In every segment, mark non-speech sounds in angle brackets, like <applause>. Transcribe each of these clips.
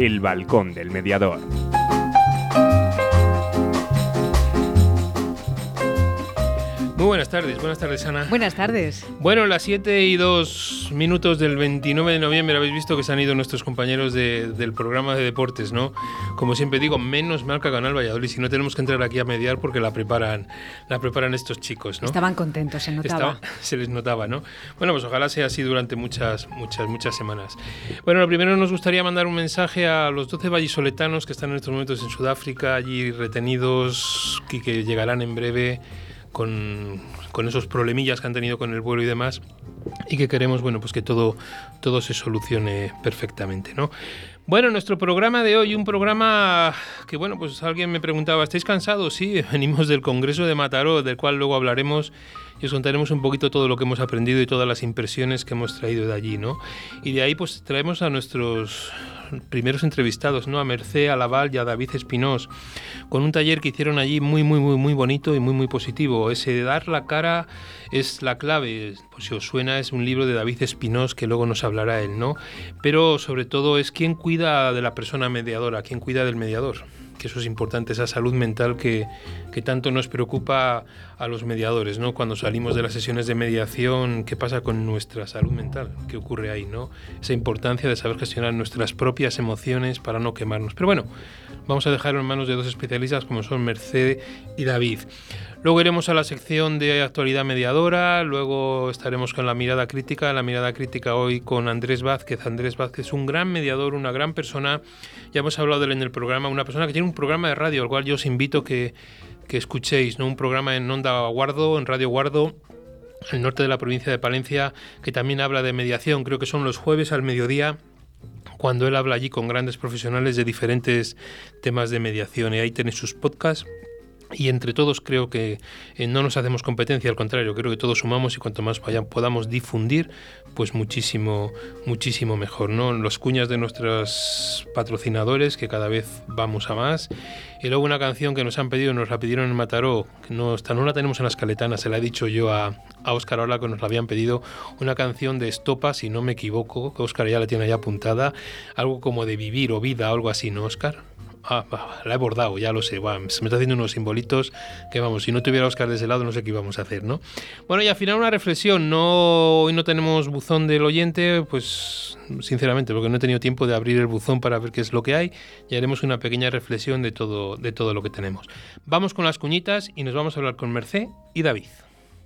El Balcón del Mediador. Muy buenas tardes, buenas tardes Ana. Buenas tardes. Bueno, las 7 y 2 minutos del 29 de noviembre habéis visto que se han ido nuestros compañeros del programa de deportes, ¿no? Como siempre digo, menos mal que Canal Valladolid, si no tenemos que entrar aquí a mediar porque la preparan, la preparan estos chicos, ¿no? Estaban contentos, se notaba. <laughs> se les notaba, ¿no? Bueno, pues ojalá sea así durante muchas, muchas, muchas semanas. Bueno, lo primero nos gustaría mandar un mensaje a los 12 vallisoletanos que están en estos momentos en Sudáfrica, allí retenidos y que llegarán en breve con, con, esos problemillas que han tenido con el vuelo y demás y que queremos bueno pues que todo todo se solucione perfectamente no bueno nuestro programa de hoy un programa que bueno pues alguien me preguntaba estáis cansados sí <laughs> venimos del congreso de Mataró del cual luego hablaremos y os contaremos un poquito todo lo que hemos aprendido y todas las impresiones que hemos traído de allí no y de ahí pues traemos a nuestros primeros entrevistados, ¿no? A Mercé, a Laval y a David Espinós, con un taller que hicieron allí muy, muy, muy, muy bonito y muy, muy positivo. Ese dar la cara es la clave. Pues si os suena, es un libro de David Espinós que luego nos hablará él, ¿no? Pero sobre todo es quién cuida de la persona mediadora, quién cuida del mediador que eso es importante, esa salud mental que, que, tanto nos preocupa a los mediadores, ¿no? Cuando salimos de las sesiones de mediación, ¿qué pasa con nuestra salud mental? ¿Qué ocurre ahí, no? Esa importancia de saber gestionar nuestras propias emociones para no quemarnos. Pero bueno, vamos a dejarlo en manos de dos especialistas como son Mercedes y David. Luego iremos a la sección de actualidad mediadora, luego estaremos con la mirada crítica, la mirada crítica hoy con Andrés Vázquez. Andrés Vázquez es un gran mediador, una gran persona, ya hemos hablado de él en el programa, una persona que tiene un programa de radio, al cual yo os invito que, que escuchéis, un programa en Onda Guardo, en Radio Guardo, el norte de la provincia de Palencia, que también habla de mediación, creo que son los jueves al mediodía cuando él habla allí con grandes profesionales de diferentes temas de mediación. Y ahí tenéis sus podcasts y entre todos creo que eh, no nos hacemos competencia, al contrario, creo que todos sumamos y cuanto más podamos difundir, pues muchísimo, muchísimo mejor, ¿no? Los cuñas de nuestros patrocinadores, que cada vez vamos a más. Y luego una canción que nos han pedido, nos la pidieron en Mataró, que no, no la tenemos en las caletanas, se la he dicho yo a, a Óscar ahora que nos la habían pedido, una canción de Estopa, si no me equivoco, que Óscar ya la tiene ahí apuntada, algo como de vivir o vida, algo así, ¿no, Óscar? Ah, la he bordado, ya lo sé. se me está haciendo unos simbolitos que, vamos, si no tuviera Oscar de ese lado, no sé qué íbamos a hacer, ¿no? Bueno, y al final una reflexión. No, hoy no tenemos buzón del oyente, pues sinceramente, porque no he tenido tiempo de abrir el buzón para ver qué es lo que hay. Y haremos una pequeña reflexión de todo, de todo lo que tenemos. Vamos con las cuñitas y nos vamos a hablar con Mercé y David.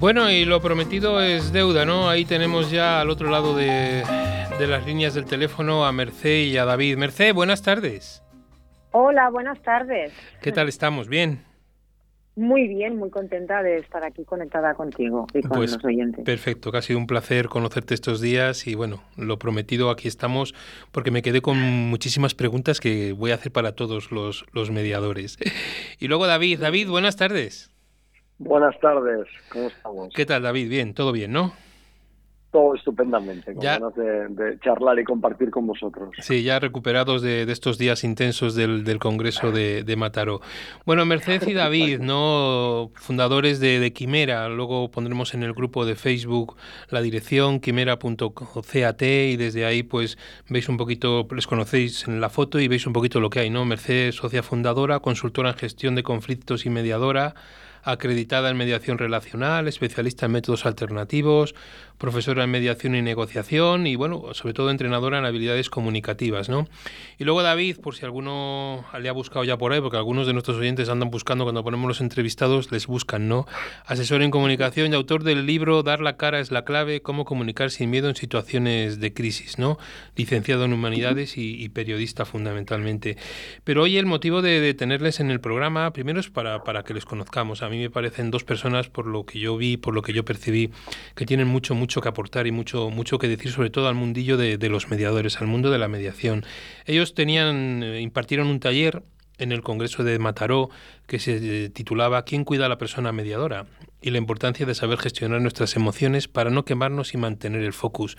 Bueno, y lo prometido es deuda, ¿no? Ahí tenemos ya al otro lado de, las líneas del teléfono a Merced y a David. Merced, buenas tardes. Hola, buenas tardes. ¿Qué tal estamos? ¿Bien? Muy bien, muy contenta de estar aquí conectada contigo y con pues, los oyentes. Perfecto, que ha sido un placer conocerte estos días y bueno, lo prometido, aquí estamos, porque me quedé con muchísimas preguntas que voy a hacer para todos los, los mediadores. <laughs> Y luego David, David, buenas tardes. Buenas tardes, ¿cómo estamos? ¿Qué tal, David? Bien, todo bien, ¿no? todo estupendamente, con ganas de, charlar y compartir con vosotros. Sí, ya recuperados de, estos días intensos del, Congreso de, Mataró. Bueno, Mercedes y David, <laughs> ¿no? fundadores de, Quimera, luego pondremos en el grupo de Facebook la dirección quimera.cat y desde ahí pues veis un poquito, les conocéis en la foto y veis un poquito lo que hay, ¿no? Mercedes, socia fundadora, consultora en gestión de conflictos y mediadora, acreditada en mediación relacional, especialista en métodos alternativos, profesora en mediación y negociación y, bueno, sobre todo entrenadora en habilidades comunicativas, ¿no? Y luego David, por si alguno le ha buscado ya por ahí, porque algunos de nuestros oyentes andan buscando cuando ponemos los entrevistados, les buscan, ¿no? Asesor en comunicación y autor del libro Dar la cara es la clave, cómo comunicar sin miedo en situaciones de crisis, ¿no? Licenciado en humanidades y, periodista fundamentalmente. Pero hoy el motivo de, tenerles en el programa, primero es para, para que les conozcamos. A mí me parecen dos personas, por lo que yo vi, por lo que yo percibí, que tienen mucho, mucho mucho que aportar y mucho, mucho que decir, sobre todo al mundillo de, los mediadores, al mundo de la mediación. Ellos tenían, eh, impartieron un taller en el Congreso de Mataró que se eh, titulaba ¿Quién cuida a la persona mediadora? y la importancia de saber gestionar nuestras emociones para no quemarnos y mantener el focus.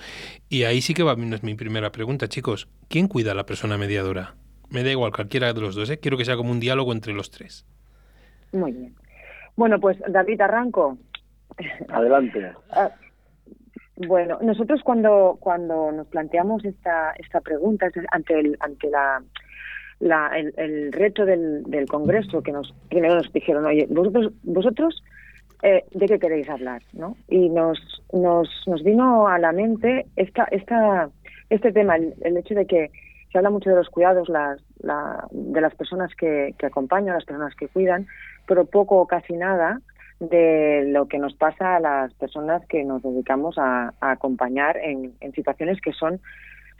Y ahí sí que va mi primera pregunta, chicos. ¿Quién cuida a la persona mediadora? Me da igual cualquiera de los dos, ¿eh? quiero que sea como un diálogo entre los tres. Muy bien. Bueno, pues David Arranco. Adelante. <laughs> Ah, bueno, nosotros cuando cuando nos planteamos esta esta pregunta ante el ante la, la el, reto del, del Congreso que nos primero nos dijeron oye vosotros vosotros eh, de qué queréis hablar, ¿no? Y nos nos nos vino a la mente esta esta este tema el, hecho de que se habla mucho de los cuidados las, la, de las personas que, que acompañan, las personas que cuidan, pero poco o casi nada de lo que nos pasa a las personas que nos dedicamos a, acompañar en, situaciones que son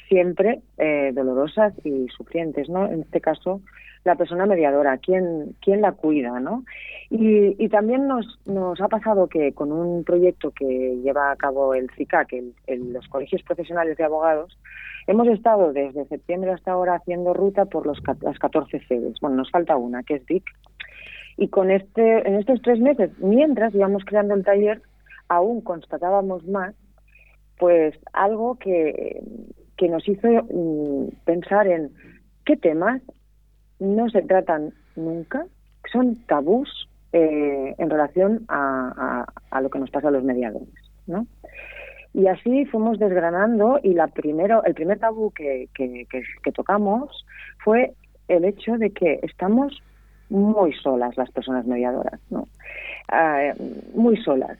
siempre eh, dolorosas y sufrientes, ¿no? En este caso, la persona mediadora, quién, quién la cuida, ¿no? Y, también nos, nos ha pasado que con un proyecto que lleva a cabo el CICAC, el, los colegios profesionales de abogados, hemos estado desde septiembre hasta ahora haciendo ruta por los, las 14 sedes. Bueno, nos falta una, que es VIC, y con este, en estos tres meses, mientras íbamos creando el taller, aún constatábamos más, pues algo que, que nos hizo mm, pensar en qué temas no se tratan nunca, son tabús eh, en relación a, a, lo que nos pasa a los mediadores, ¿no? Y así fuimos desgranando y la primero, el primer tabú que, que, que tocamos fue el hecho de que estamos muy solas las personas mediadoras, ¿no? Ah, muy solas.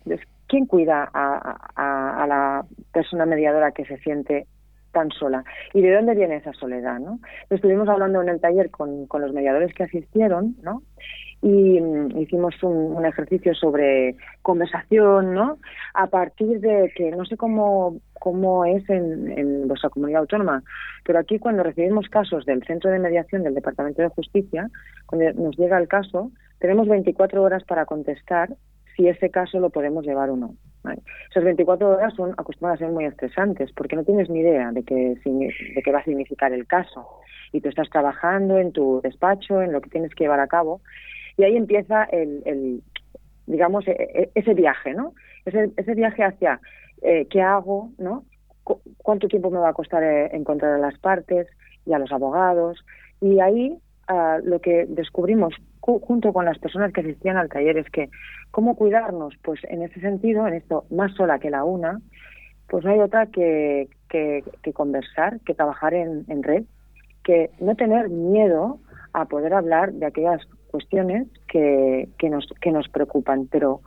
¿Quién cuida a, la persona mediadora que se siente tan sola? ¿Y de dónde viene esa soledad? ¿no? Estuvimos hablando en el taller con, con los mediadores que asistieron, ¿no? Y mm, hicimos un, ejercicio sobre conversación, ¿no? A partir de que no sé cómo, cómo es en, en vuestra comunidad autónoma, pero aquí cuando recibimos casos del Centro de Mediación del Departamento de Justicia, cuando nos llega el caso, tenemos 24 horas para contestar si ese caso lo podemos llevar o no. Esas 24 horas son acostumbradas a ser muy estresantes porque no tienes ni idea de qué, de qué va a significar el caso y tú estás trabajando en tu despacho, en lo que tienes que llevar a cabo y ahí empieza el, digamos, e, e, ese viaje, ¿no? Ese, ese viaje hacia eh, qué hago, ¿no? ¿Cuánto tiempo me va a costar eh, encontrar a las partes y a los abogados? Y ahí ah, lo que descubrimos junto con las personas que asistían al taller es que cómo cuidarnos, pues en ese sentido, en esto más sola que la una, pues no hay otra que, que, conversar, que trabajar en, en red, que no tener miedo a poder hablar de aquellas cuestiones que, que, nos, que nos preocupan, pero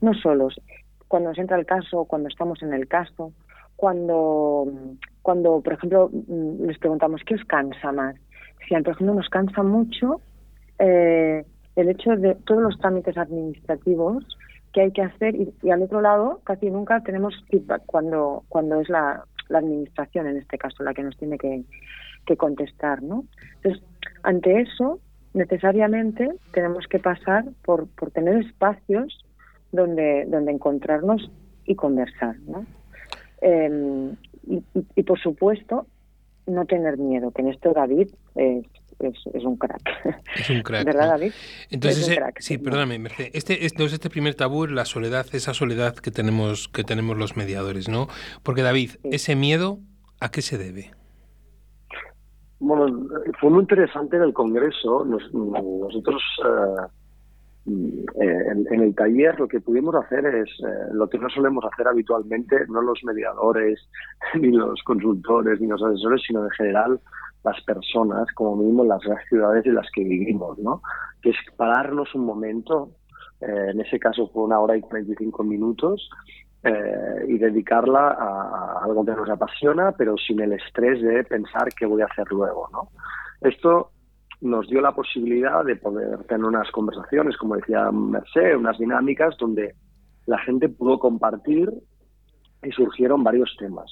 no solos. Cuando nos entra el caso, cuando estamos en el caso, cuando, cuando por ejemplo, mm, les preguntamos, ¿qué os cansa más? Si, por ejemplo, nos cansa mucho eh, el hecho de todos los trámites administrativos que hay que hacer y, al otro lado casi nunca tenemos feedback cuando, cuando es la, la administración, en este caso, la que nos tiene que, que contestar, ¿no? Entonces, ante eso, necesariamente tenemos que pasar por, por tener espacios donde, donde encontrarnos y conversar. ¿no? Em, y, por supuesto, no tener miedo, que en esto David es, es, un crack. Es un crack. <laughs> ¿Verdad, David? Entonces, sí, perdóname, Mercedes. Este, entonces, este primer tabú la soledad, esa soledad que tenemos, que tenemos los mediadores, ¿no? Porque, David, ese miedo, ¿a qué se debe? Bueno, fue muy interesante en el Congreso. nosotros eh, en, el taller lo que pudimos hacer es eh, lo que no solemos hacer habitualmente, no los mediadores, <laughs> ni los consultores, ni los asesores, sino en general las personas, como mismo las, ciudades en las que vivimos, ¿no? Que es pararnos un momento, eh, en ese caso fue una hora y 45 minutos, eh, y dedicarla a, algo que nos apasiona, pero sin el estrés de pensar qué voy a hacer luego, ¿no? Esto nos dio la posibilidad de poder tener unas conversaciones, como decía Merced, unas dinámicas donde la gente pudo compartir y surgieron varios temas.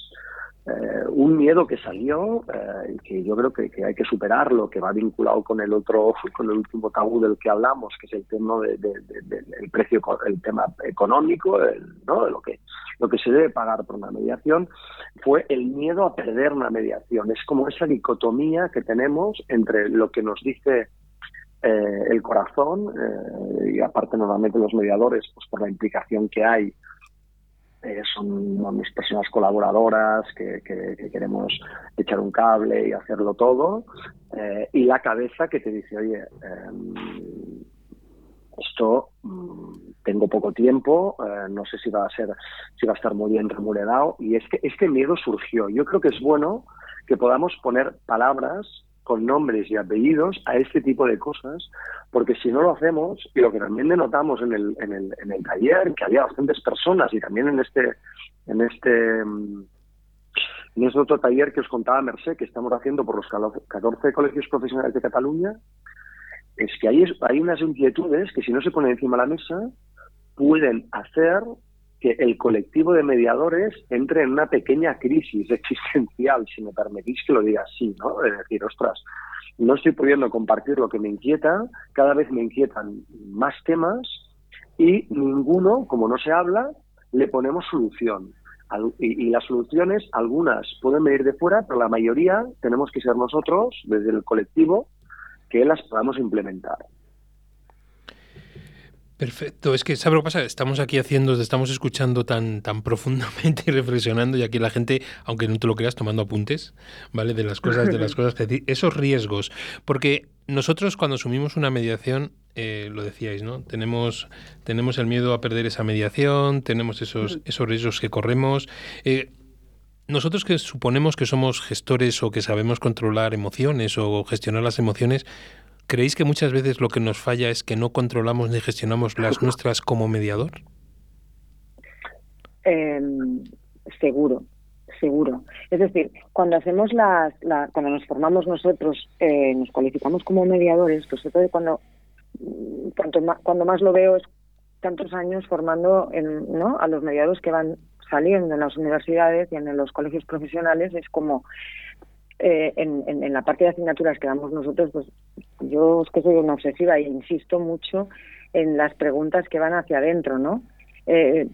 Eh, un miedo que salió eh, que yo creo que, hay que superarlo, que va vinculado con el otro, <laughs> con el último tabú del que hablamos, que es el tema del precio, el tema económico, ¿no? de lo que lo que se debe pagar por una mediación, fue el miedo a perder una mediación. Es como esa dicotomía que tenemos entre lo que nos dice eh, el corazón y aparte normalmente los mediadores, pues por la implicación que hay eh, son mis personas colaboradoras que, queremos echar un cable y hacerlo todo, eh, y la cabeza que te dice, oye, em, esto mm, tengo poco tiempo, eh, no sé si va a ser, si va a estar muy bien remunerado, y es que este miedo surgió. Yo creo que es bueno que podamos poner palabras con nombres y apellidos a este tipo de cosas, porque si no lo hacemos, y lo que también denotamos en el, en el, en el taller, que había bastantes personas, y también en este, en este mm, en este otro taller que os contaba Merced, que estamos haciendo por los 14 colegios profesionales de Cataluña, es que hay, hay unas inquietudes que si no se ponen encima de la mesa, pueden hacer que el colectivo de mediadores entre en una pequeña crisis existencial, si me permitís que lo diga así, ¿no? Es decir, ostras, no estoy pudiendo compartir lo que me inquieta, cada vez me inquietan más temas y ninguno, como no se habla, le ponemos solución. Y, las soluciones, algunas pueden venir de fuera, pero la mayoría tenemos que ser nosotros, desde el colectivo, que las podamos implementar. Perfecto, es que ¿sabes lo que pasa? Estamos aquí haciendo, estamos escuchando tan, tan <laughs> profundamente y reflexionando y aquí la gente, aunque no te lo creas, tomando apuntes, ¿vale? De las cosas, de las <laughs> cosas que esos riesgos, porque nosotros cuando asumimos una mediación, eh, lo decíais, ¿no? Tenemos, tenemos el miedo a perder esa mediación, tenemos esos, esos riesgos que corremos. Eh, nosotros que suponemos que somos gestores o que sabemos controlar emociones o gestionar las emociones, ¿Creéis que muchas veces lo que nos falla es que no controlamos ni gestionamos las <laughs> nuestras como mediador? Em, seguro, seguro. Es decir, cuando hacemos las, cuando nos formamos nosotros, eh, nos cualificamos como mediadores, pues sobre cuando cuanto más, cuando más lo veo es tantos años formando en, ¿no? a los mediadores que van saliendo en las universidades y en los colegios profesionales es como eh, en, en, la parte de asignaturas que damos nosotros, pues yo es que soy una obsesiva e insisto mucho en las preguntas que van hacia adentro, ¿no? Eh,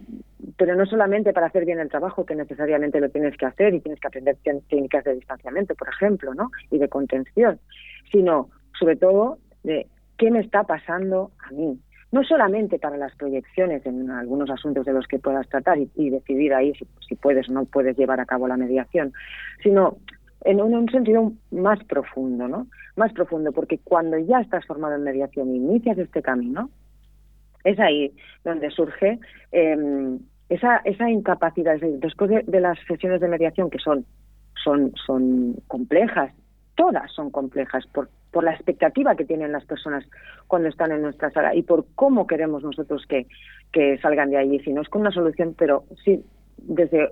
pero no solamente para hacer bien el trabajo, que necesariamente lo tienes que hacer y tienes que aprender técnicas de distanciamiento, por ejemplo, ¿no? Y de contención, sino sobre todo de qué me está pasando a mí. No solamente para las proyecciones en algunos asuntos de los que puedas tratar y, decidir ahí si, si, puedes o no puedes llevar a cabo la mediación, sino en un, sentido más profundo, ¿no? Más profundo, porque cuando ya estás formado en mediación e inicias este camino, es ahí donde surge em, esa, esa incapacidad. Después de, las sesiones de mediación, que son, son, son complejas, todas son complejas por, por la expectativa que tienen las personas cuando están en nuestra sala y por cómo queremos nosotros que, que salgan de allí, si no es con una solución, pero sí desde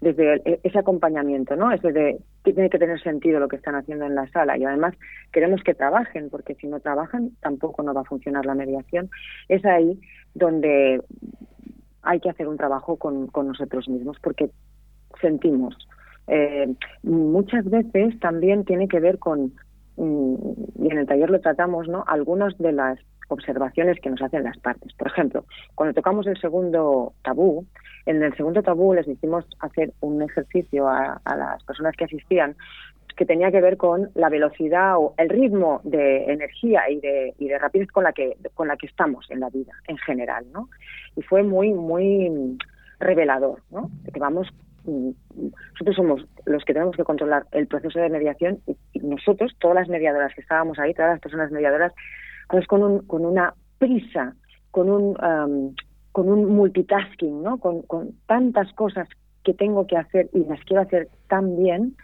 desde ese acompañamiento, ¿no? Ese de tiene que tener sentido lo que están haciendo en la sala y además queremos que trabajen porque si no trabajan tampoco no va a funcionar la mediación. Es ahí donde hay que hacer un trabajo con, nosotros mismos porque sentimos. Eh, muchas veces también tiene que ver con mm, y en el taller lo tratamos, ¿no? Algunas de las observaciones que nos hacen las partes. Por ejemplo, cuando tocamos el segundo tabú, en el segundo tabú les hicimos hacer un ejercicio a, las personas que asistían que tenía que ver con la velocidad o el ritmo de energía y de, y de rapidez con la que con la que estamos en la vida en general, ¿no? Y fue muy muy revelador, ¿no? De que vamos nosotros somos los que tenemos que controlar el proceso de mediación y, nosotros, todas las mediadoras que estábamos ahí, todas las personas mediadoras, pues con, un, con una prisa, con un, con un multitasking, ¿no? Con, tantas cosas que tengo que hacer y las quiero hacer tan bien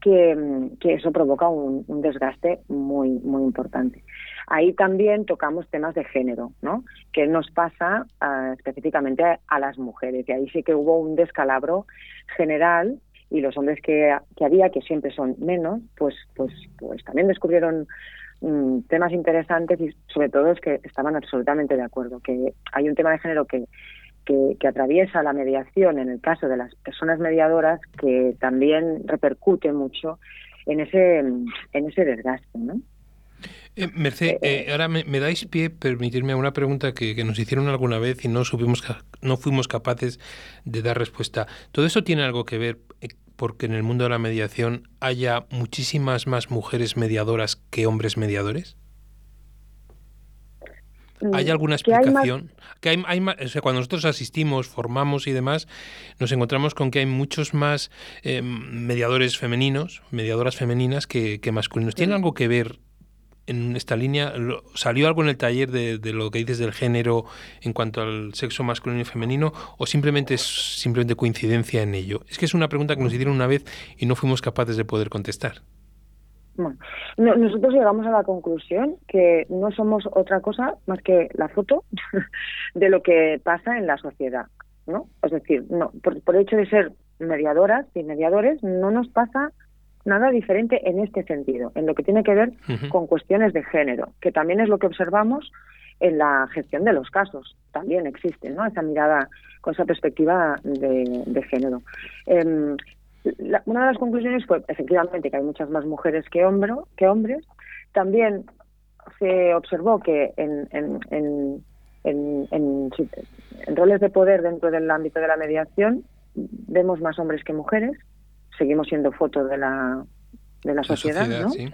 que, eso provoca un, desgaste muy, importante. Ahí también tocamos temas de género, ¿no? Que nos pasa uh, específicamente a, a, las mujeres. Y ahí sí que hubo un descalabro general y los hombres que, que había, que siempre son menos, pues, pues, pues también descubrieron um, temas interesantes y sobre todo es que estaban absolutamente de acuerdo, que hay un tema de género que que, que, atraviesa la mediación en el caso de las personas mediadoras que también repercute mucho en ese, en ese desgaste. ¿no? Eh, Merced, eh, ahora me, me, dais pie permitirme una pregunta que, que, nos hicieron alguna vez y no, supimos, no fuimos capaces de dar respuesta. ¿Todo eso tiene algo que ver eh, porque en el mundo de la mediación haya muchísimas más mujeres mediadoras que hombres mediadores? ¿Hay alguna explicación? Que hay, hay, o sea, cuando nosotros asistimos, formamos y demás, nos encontramos con que hay muchos más eh, mediadores femeninos, mediadoras femeninas que, que masculinos. ¿Tiene algo que ver en esta línea? ¿Salió algo en el taller de, lo que dices del género en cuanto al sexo masculino y femenino o simplemente es simplemente coincidencia en ello? Es que es una pregunta que nos hicieron una vez y no fuimos capaces de poder contestar. Bueno, no, nosotros llegamos a la conclusión que no somos otra cosa más que la foto <laughs> de lo que pasa en la sociedad, ¿no? Es decir, no, por, por el hecho de ser mediadoras y mediadores, no nos pasa nada diferente en este sentido, en lo que tiene que ver uh -huh. con cuestiones de género, que también es lo que observamos en la gestión de los casos. También existe, ¿no? Esa mirada con esa perspectiva de, de género. Eh, la, una de las conclusiones fue efectivamente que hay muchas más mujeres que, hombro, que hombres. También se observó que en, en, en, en, roles de poder dentro del ámbito de la mediación vemos más hombres que mujeres. Seguimos siendo foto de la, de la sociedad, sociedad ¿no? Sí.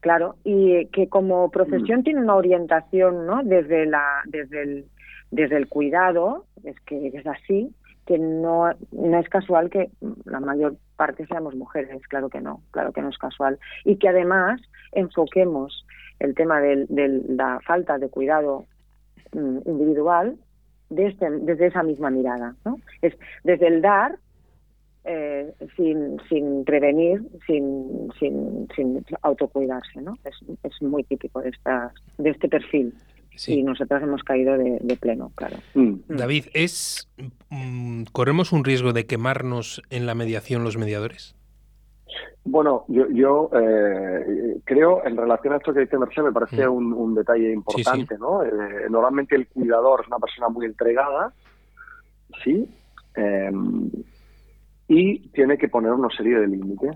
Claro, y que como profesión mm. tiene una orientación, ¿no? Desde la, desde el, desde el cuidado, es que es así, que no, no es casual que la mayor parte seamos mujeres, claro que no, claro que no es casual. Y que además enfoquemos el tema de, de la falta de cuidado mm, individual desde, desde esa misma mirada. ¿no? Es desde el dar eh, sin, sin prevenir, sin, sin, sin autocuidarse. ¿no? Es, es muy típico de, esta, de este perfil. Sí. y nosotros hemos caído de, de pleno, claro. Mm. David, ¿es mm, corremos un riesgo de quemarnos en la mediación los mediadores? Bueno, yo, yo eh, creo, en relación a esto que dice Mercedes, me parece mm. un, un, detalle importante, sí, sí. ¿no? Eh, normalmente el cuidador es una persona muy entregada, ¿sí? Y tiene que poner una serie de límites.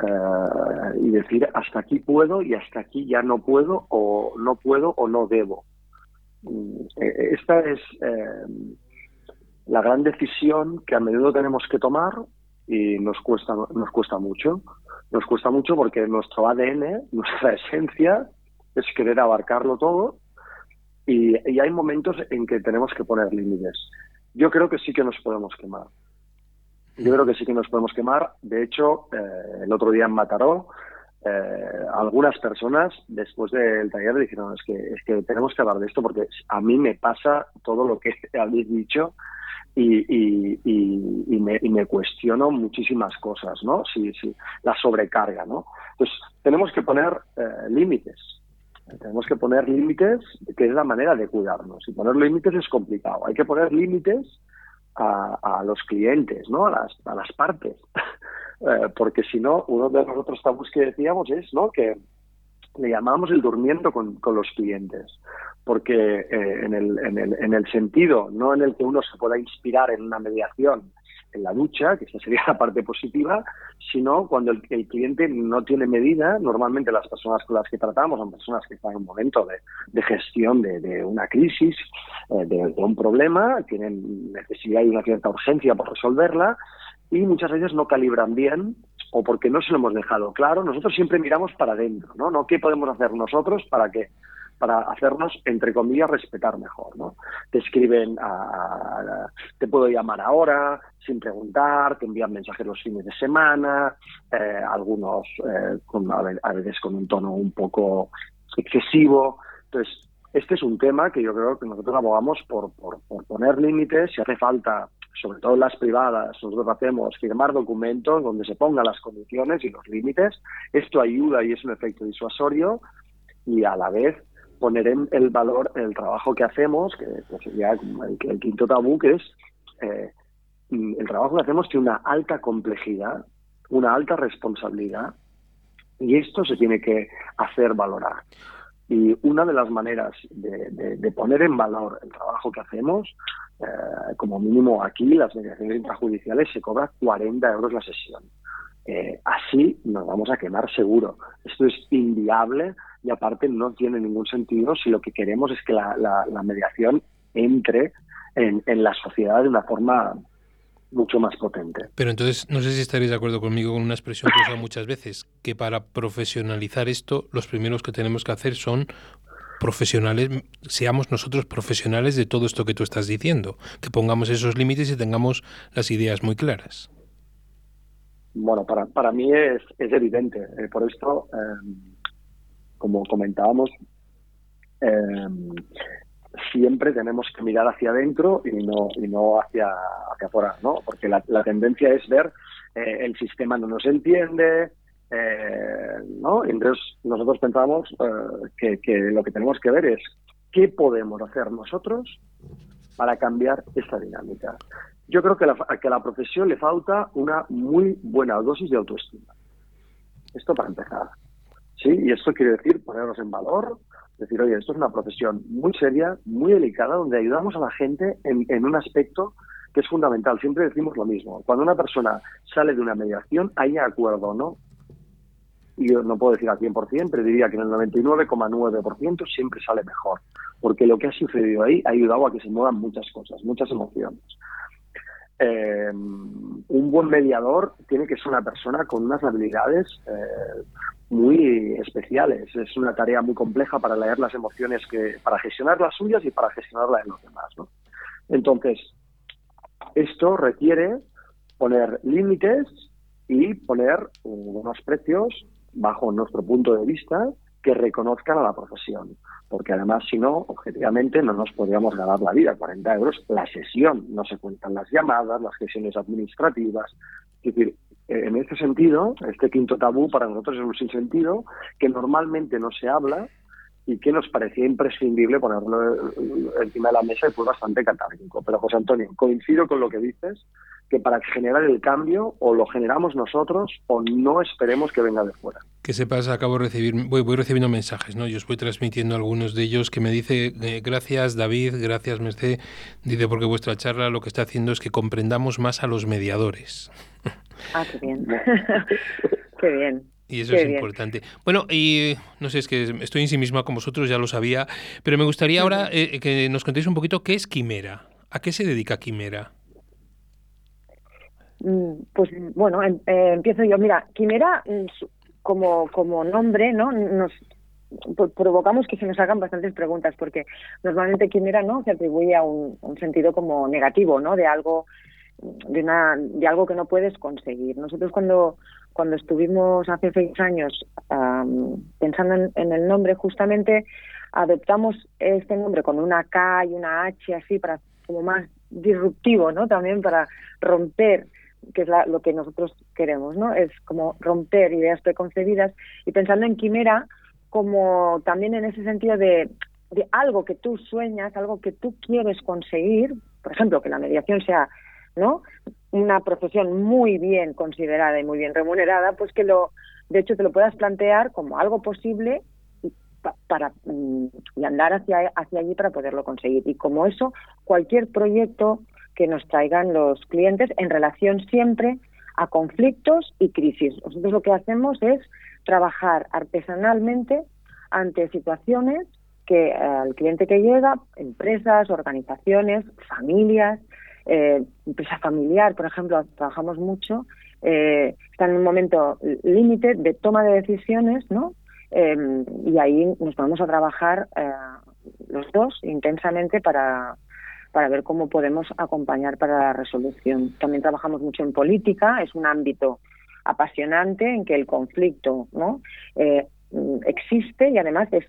Uh, y decir hasta aquí puedo y hasta aquí ya no puedo o no puedo o no debo. Mm, e, esta es eh, la gran decisión que a menudo tenemos que tomar y nos cuesta, nos cuesta mucho. Nos cuesta mucho porque nuestro ADN, <laughs> nuestra esencia, es querer abarcarlo todo y hay momentos en que tenemos que poner límites. Yo creo que sí que nos podemos quemar. Yo creo que sí que nos podemos quemar. De hecho, eh, el otro día en Mataró, eh, algunas personas después del taller dijeron es que, es que tenemos que hablar de esto porque a mí me pasa todo lo que <laughs> habéis dicho y, y, y, y, me, me cuestiono muchísimas cosas, ¿no? Sí, sí, la sobrecarga, ¿no? Entonces, tenemos que poner eh, límites. Tenemos que poner límites, que es la manera de cuidarnos. Y poner límites es complicado. Hay que poner límites a, los clientes, ¿no? a, las, a las partes. <laughs> eh, porque si no, uno de los otros tabús que decíamos es ¿no? que le llamamos el durmiendo con, con los clientes. Porque eh, en, el, en, el, en el sentido, no en el que uno se pueda inspirar en una mediación la ducha, que esa sería <laughs> la parte positiva, sino cuando el, cliente no tiene medida, normalmente las personas con las que tratamos son personas que están en un momento de, gestión de, una crisis, eh, de, de, un problema, tienen necesidad y una cierta urgencia por resolverla, y muchas veces no calibran bien o porque no se lo hemos dejado claro, nosotros siempre miramos para adentro. No qué podemos hacer nosotros para que para hacernos, entre comillas, respetar mejor. ¿no? Te escriben, a, te puedo llamar ahora, sin preguntar, te envían mensajes los fines de semana, eh, algunos eh, con, a veces con un tono un poco excesivo. Entonces, este es un tema que yo creo que nosotros abogamos por, por, por poner límites, si hace falta sobre todo en las privadas, nosotros hacemos firmar documentos donde se pongan las condiciones y los límites. Esto ayuda y es un efecto disuasorio y a la vez poner en el valor el trabajo que hacemos, que, sería el, quinto tabú, que es eh, el trabajo que hacemos tiene una alta complejidad, una alta responsabilidad, y esto se tiene que hacer valorar. Y una de las maneras de, poner en valor el trabajo que hacemos, eh, como mínimo aquí, las mediaciones intrajudiciales se cobra 40 euros la sesión. Eh, así nos vamos a quemar seguro. Esto es inviable y aparte no tiene ningún sentido si lo que queremos es que la, mediación entre en, la sociedad de una forma mucho más potente. Pero entonces, no sé si estaréis de acuerdo conmigo con una expresión que uso muchas veces, que para profesionalizar esto, los primeros que tenemos que hacer son profesionales, seamos nosotros profesionales de todo esto que tú estás diciendo, que pongamos esos límites y tengamos las ideas muy claras. Bueno, para, para mí es, es evidente. Eh, por esto, eh, como comentábamos, eh, siempre tenemos que mirar hacia adentro y no, y no hacia, hacia afuera, ¿no? Porque la, tendencia es ver eh, el sistema no nos entiende, eh, ¿no? Entonces nosotros pensamos que, que lo que tenemos que ver es qué podemos hacer nosotros para cambiar esta dinámica. Yo creo que, la, que a la profesión le falta una muy buena dosis de autoestima. Esto para empezar. ¿Sí? Y esto quiere decir ponernos en valor, decir, oye, esto es una profesión muy seria, muy delicada, donde ayudamos a la gente en, un aspecto que es fundamental. Siempre decimos lo mismo. Cuando una persona sale de una mediación, hay acuerdo, ¿no? Y yo no puedo decir al 100%, pero diría que en el 99,9% siempre sale mejor. Porque lo que ha sucedido ahí ha ayudado a que se muevan muchas cosas, muchas emociones. Eh, un buen mediador tiene que ser una persona con unas habilidades eh, muy especiales. Es una tarea muy compleja para leer las emociones, que para gestionar las suyas y para gestionar las de los demás. Entonces, esto requiere poner límites y poner unos precios, bajo nuestro punto de vista, que reconozcan a la profesión. Porque además, si no, objetivamente no nos podríamos ganar la vida. 40 euros la sesión, no se cuentan las llamadas, las gestiones administrativas. Es decir, en este sentido, este quinto tabú para nosotros es un sinsentido que normalmente no se habla y que nos parecía imprescindible ponerlo encima de la mesa y fue bastante catárquico. Pero José Antonio, coincido con lo que dices, que para generar el cambio o lo generamos nosotros o no esperemos que venga de fuera. Que sepas, acabo de recibir, voy, voy recibiendo mensajes, ¿no? Yo os voy transmitiendo algunos de ellos que me dice, eh, gracias David, gracias Merced, dice porque vuestra charla lo que está haciendo es que comprendamos más a los mediadores. <laughs> Ah, qué bien. <laughs> qué bien. Y eso es importante. Bueno, y no sé, es que estoy en sí misma con vosotros, ya lo sabía, pero me gustaría ahora eh, que nos contéis un poquito qué es Quimera. ¿A qué se dedica Quimera? Mm, pues bueno, em, eh, empiezo yo. Mira, Quimera, mm, como, como nombre, ¿no? Nos provocamos que se nos hagan bastantes preguntas, porque normalmente Quimera, ¿no? Se atribuye a un, un sentido como negativo, ¿no? De algo de, una, de algo que no puedes conseguir. Nosotros cuando, cuando estuvimos hace seis años pensando en, el nombre, justamente adoptamos este nombre con una K y una H así para como más disruptivo, ¿no? También para romper que es lo que nosotros queremos, ¿no? Es como romper ideas preconcebidas y pensando en quimera como también en ese sentido de, de algo que tú sueñas, algo que tú quieres conseguir, por ejemplo, que la mediación sea ¿no? Una profesión muy bien considerada y muy bien remunerada, pues que lo, de hecho, te lo puedas plantear como algo posible para mm, y andar hacia, hacia allí para poderlo conseguir. Y como eso, cualquier proyecto que nos traigan los clientes en relación siempre a conflictos y crisis. Nosotros lo que hacemos es trabajar artesanalmente ante situaciones que al cliente que llega, empresas, organizaciones, familias, eh, empresa familiar, por ejemplo, trabajamos mucho, eh, están en un momento límite de toma de decisiones, ¿no? Em, y ahí nos vamos a trabajar eh, los dos intensamente para, para ver cómo podemos acompañar para la resolución. También trabajamos mucho en política, es un ámbito apasionante en que el conflicto ¿no? Eh, existe y además es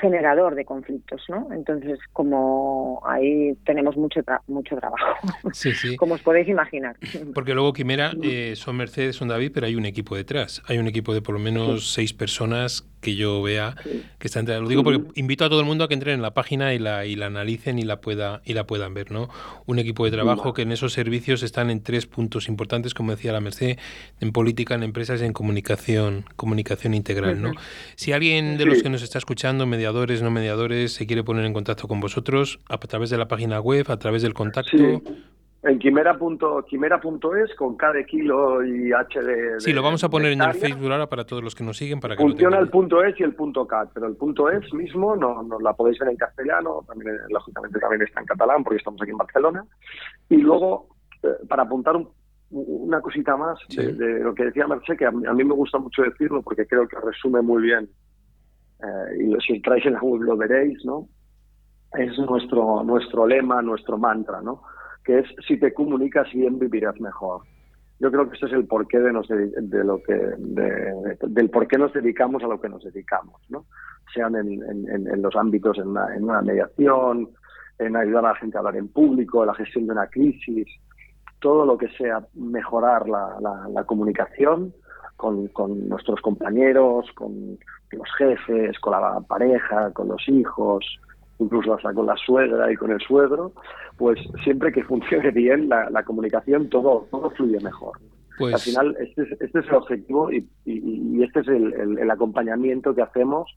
generador de conflictos, ¿no? Entonces, como ahí tenemos mucho mucho trabajo, sí, sí. <laughs> como os podéis imaginar. Porque luego Quimera eh, son Mercedes, son David, pero hay un equipo detrás. Hay un equipo de por lo menos seis personas que yo vea que está entre, lo digo porque invito a todo el mundo a que entren en la página y la y la analicen y la pueda y la puedan ver no un equipo de trabajo que en esos servicios están en tres puntos importantes como decía la Merced en política en empresas y en comunicación comunicación integral no si alguien de los que nos está escuchando mediadores no mediadores se quiere poner en contacto con vosotros a través de la página web a través del contacto en quimera.es con K de kilo y H de. Sí, lo vamos a poner en el Facebook ahora para todos los que nos siguen. para que Funciona el punto .es y el punto .cat, pero el punto .es mismo no, no la podéis ver en castellano, también lógicamente también está en catalán porque estamos aquí en Barcelona. Y luego, eh, para apuntar una cosita más de, lo que decía Merced, que a mí, me gusta mucho decirlo porque creo que resume muy bien, eh, y si entráis en la web lo veréis, ¿no? Es nuestro, nuestro lema, nuestro mantra, ¿no? Que es si te comunicas bien vivirás mejor. Yo creo que ese es el porqué de, nos de, lo que del por qué nos dedicamos a lo que nos dedicamos, ¿no? Sean en, los ámbitos en una, mediación, en ayudar a la gente a hablar en público, en la gestión de una crisis, todo lo que sea mejorar la, comunicación con, con, nuestros compañeros, con los jefes, con la pareja, con los hijos, incluso hasta con la suegra y con el suegro, pues siempre que <laughs> funcione bien la, comunicación, todo, todo fluye mejor. Pues... Al final, este es, este es el objetivo y, este es el, acompañamiento que hacemos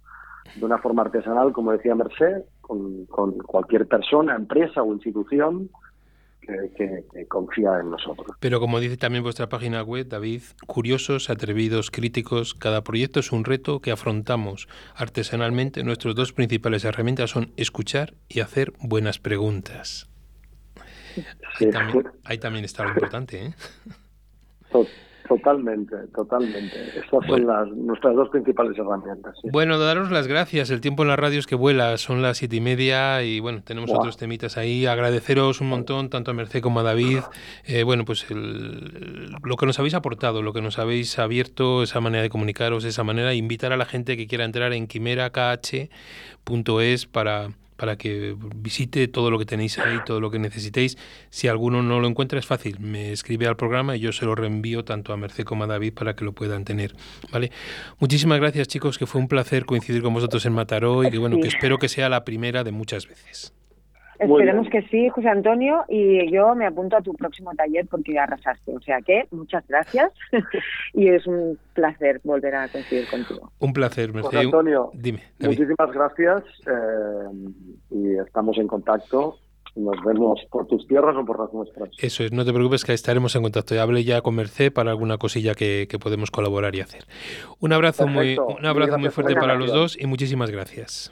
de una forma artesanal, como decía Merced, con, con cualquier persona, empresa o institución que, confía en nosotros. Pero como dice también vuestra página web, David, curiosos, atrevidos, críticos, cada proyecto es un reto que afrontamos artesanalmente. Nuestras dos principales herramientas son escuchar y hacer buenas preguntas. Ahí, también, está lo importante. ¿eh? Totalmente, totalmente. Estas son las, nuestras dos principales herramientas. Bueno, daros las gracias. El tiempo en la radio es que vuela. Son las siete y media y bueno, tenemos otros temitas ahí. Agradeceros un montón, tanto a Merced como a David. Eh, bueno, pues lo que nos habéis aportado, lo que nos habéis abierto, esa manera de comunicaros, esa manera, invitar a la gente que quiera entrar en quimerakh.es para para que visite todo lo que tenéis ahí, todo lo que necesitéis. Si alguno no lo encuentra es fácil, me escribe al programa y yo se lo reenvío tanto a Merced como a David para que lo puedan tener, ¿vale? Muchísimas gracias, chicos, que fue un placer coincidir con vosotros en Mataró y que bueno, que espero que sea la primera de muchas veces. Esperemos que sí, José Antonio, y yo me apunto a tu próximo taller porque arrasaste. O sea que muchas gracias <laughs> y es un placer volver a coincidir contigo. Un placer, José Antonio, dime. Muchísimas gracias eh, y estamos en contacto. Nos vemos por tus tierras o por las nuestras. Eso es, no te preocupes que estaremos en contacto. Ya hablé ya con Merced para alguna cosilla que, podemos colaborar y hacer. Un abrazo muy, un abrazo muy fuerte para los dos y muchísimas gracias.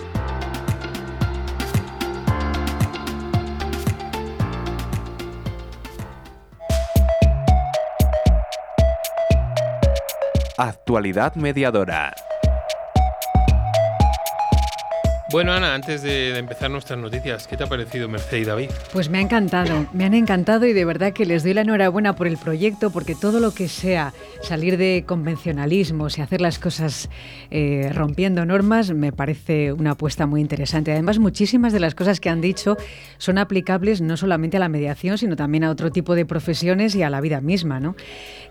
Actualidad Mediadora. Bueno, Ana, antes de, empezar nuestras noticias, ¿qué te ha parecido Mercedes y David? Pues me ha encantado, me han encantado y de verdad que les doy la enhorabuena por el proyecto, porque todo lo que sea salir de convencionalismos y hacer las cosas eh, rompiendo normas me parece una apuesta muy interesante. Además, muchísimas de las cosas que han dicho son aplicables no solamente a la mediación, sino también a otro tipo de profesiones y a la vida misma. ¿no?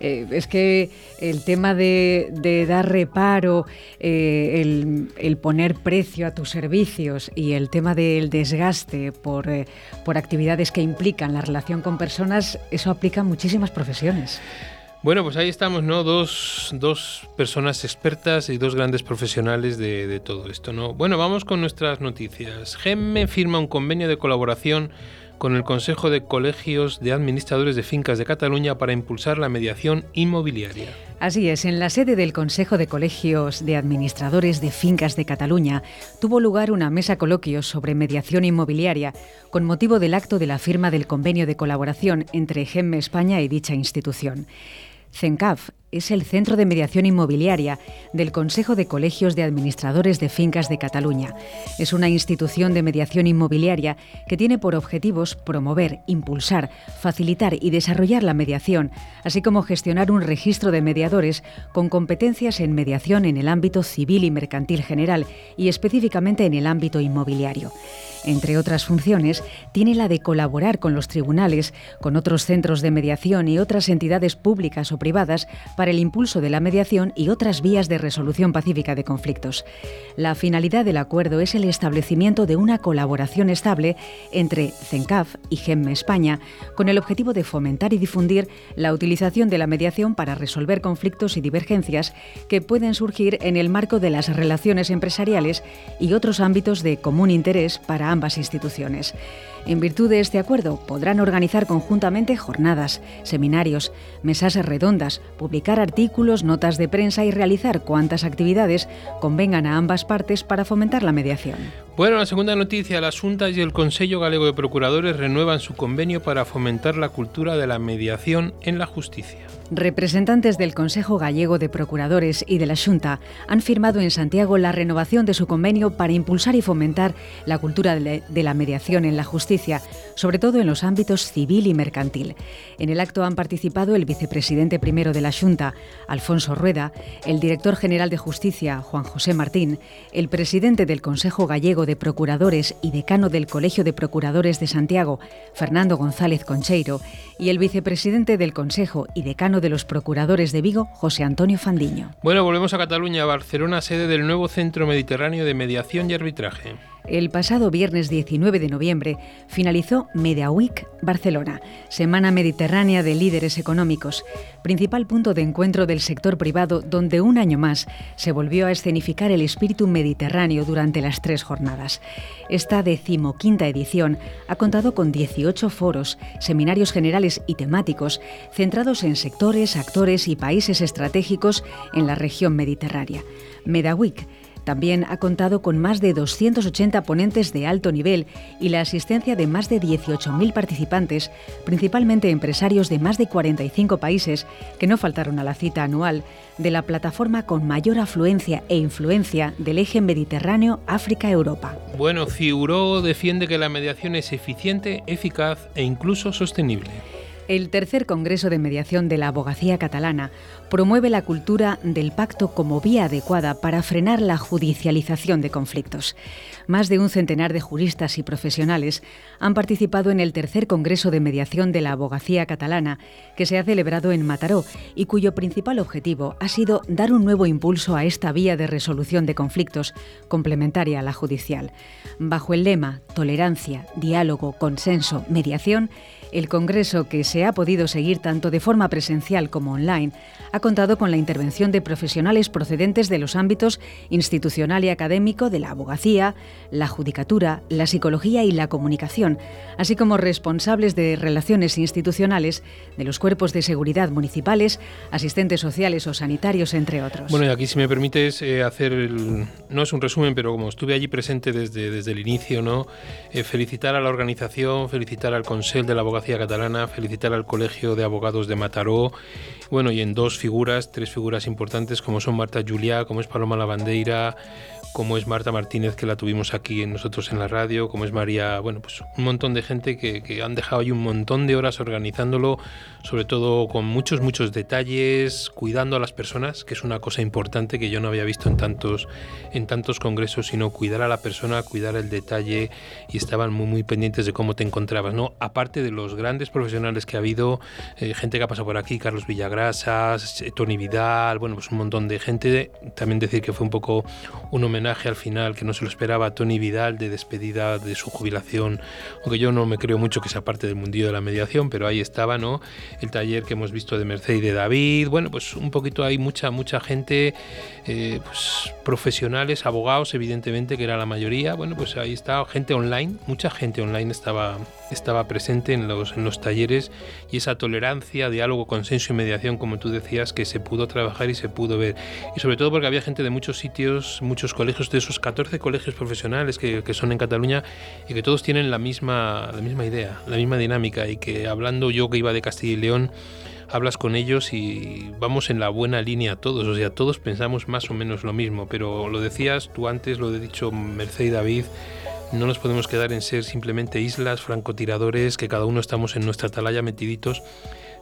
Eh, es que el tema de, dar reparo, eh, el, el poner precio a tu servicio, servicios y el tema del desgaste por, eh, por actividades que implican la relación con personas, eso aplica a muchísimas profesiones. Bueno, pues ahí estamos, ¿no? Dos, dos personas expertas y dos grandes profesionales de, todo esto, ¿no? Bueno, vamos con nuestras noticias. GEMME firma un convenio de colaboración con el Consejo de Colegios de Administradores de Fincas de Cataluña para impulsar la mediación inmobiliaria. Así es, en la sede del Consejo de Colegios de Administradores de Fincas de Cataluña tuvo lugar una mesa coloquio sobre mediación inmobiliaria con motivo del acto de la firma del convenio de colaboración entre GEM España y dicha institución. CENCAF es el Centro de Mediación Inmobiliaria del Consejo de Colegios de Administradores de Fincas de Cataluña. Es una institución de mediación inmobiliaria que tiene por objetivos promover, impulsar, facilitar y desarrollar la mediación, así como gestionar un registro de mediadores con competencias en mediación en el ámbito civil y mercantil general y específicamente en el ámbito inmobiliario. Entre otras funciones, tiene la de colaborar con los tribunales, con otros centros de mediación y otras entidades públicas o privadas para el impulso de la mediación y otras vías de resolución pacífica de conflictos. La finalidad del acuerdo es el establecimiento de una colaboración estable entre CENCAF y GEM España, con el objetivo de fomentar y difundir la utilización de la mediación para resolver conflictos y divergencias que pueden surgir en el marco de las relaciones empresariales y otros ámbitos de común interés para ambas instituciones. En virtud de este acuerdo, podrán organizar conjuntamente jornadas, seminarios, mesas redondas, publicar artículos, notas de prensa y realizar cuantas actividades convengan a ambas partes para fomentar la mediación. Bueno, la segunda noticia, las Juntas y el Consejo Galego de Procuradores renuevan su convenio para fomentar la cultura de la mediación en la justicia. Representantes del Consejo Gallego de Procuradores y de la Junta han firmado en Santiago la renovación de su convenio para impulsar y fomentar la cultura de la mediación en la justicia, sobre todo en los ámbitos civil y mercantil. En el acto han participado el vicepresidente primero de la Junta, Alfonso Rueda, el director general de Justicia, Juan José Martín, el presidente del Consejo Gallego de Procuradores y decano del Colegio de Procuradores de Santiago, Fernando González Concheiro, y el vicepresidente del Consejo y decano de los procuradores de Vigo, José Antonio Fandiño. Bueno, volvemos a Cataluña, Barcelona, sede del nuevo Centro Mediterráneo de Mediación y Arbitraje. El pasado viernes 19 de noviembre finalizó Media Week Barcelona, Semana Mediterránea de Líderes Económicos, principal punto de encuentro del sector privado donde un año más se volvió a escenificar el espíritu mediterráneo durante las tres jornadas. Esta decimoquinta edición ha contado con 18 foros, seminarios generales y temáticos centrados en sectores, actores y países estratégicos en la región mediterránea. Week también ha contado con más de 280 ponentes de alto nivel y la asistencia de más de 18.000 participantes, principalmente empresarios de más de 45 países, que no faltaron a la cita anual de la plataforma con mayor afluencia e influencia del eje Mediterráneo África-Europa. Bueno, Ciuro defiende que la mediación es eficiente, eficaz e incluso sostenible. El tercer Congreso de Mediación de la Abogacía Catalana promueve la cultura del pacto como vía adecuada para frenar la judicialización de conflictos. Más de un centenar de juristas y profesionales han participado en el tercer Congreso de Mediación de la Abogacía Catalana, que se ha celebrado en Mataró y cuyo principal objetivo ha sido dar un nuevo impulso a esta vía de resolución de conflictos, complementaria a la judicial. Bajo el lema Tolerancia, Diálogo, Consenso, Mediación, el Congreso, que se ha podido seguir tanto de forma presencial como online, ha contado con la intervención de profesionales procedentes de los ámbitos institucional y académico de la abogacía, la judicatura, la psicología y la comunicación, así como responsables de relaciones institucionales de los cuerpos de seguridad municipales, asistentes sociales o sanitarios, entre otros. Bueno, aquí si me permites eh, hacer, no es un resumen, pero como estuve allí presente desde, desde el inicio. Eh, felicitar a la organización, felicitar al Consejo de la Abogacía Catalana, felicitar al Colegio de Abogados de Mataró, bueno, y en dos figuras, tres figuras importantes como son Marta Juliá, como es Paloma Lavandeira, como es Marta Martínez, que la tuvimos aquí nosotros en la radio, como es María, bueno, pues un montón de gente que, que, han dejado ahí un montón de horas organizándolo, sobre todo con muchos, muchos detalles, cuidando a las personas, que es una cosa importante que yo no había visto en tantos, en tantos congresos, sino cuidar a la persona, cuidar el detalle, y estaban muy, muy pendientes de cómo te encontrabas, ¿no? Aparte de los grandes profesionales que ha habido, eh, gente que ha pasado por aquí, Carlos Villagrasas, Tony Vidal, bueno, pues un montón de gente, también decir que fue un poco un homenaje al final que no se lo esperaba a Tony Vidal de despedida de su jubilación, aunque yo no me creo mucho que sea parte del mundillo de la mediación, pero ahí estaba, ¿no? El taller que hemos visto de Mercedes y de David, bueno, pues un poquito hay mucha, mucha gente, eh, pues profesionales, abogados, evidentemente, que era la mayoría, bueno, pues ahí está gente online, mucha gente online estaba, estaba presente en los, en los talleres y esa tolerancia, diálogo, consenso y mediación, como tú decías, que se pudo trabajar y se pudo ver. Y sobre todo porque había gente de muchos sitios, muchos colegios, de esos 14 colegios profesionales que, que, son en Cataluña y que todos tienen la misma, la misma idea, la misma dinámica y que hablando yo que iba de Castilla y León, hablas con ellos y vamos en la buena línea todos, o sea, todos pensamos más o menos lo mismo, pero lo decías tú antes, lo he dicho Mercedes y David, no nos podemos quedar en ser simplemente islas, francotiradores, que cada uno estamos en nuestra atalaya metiditos,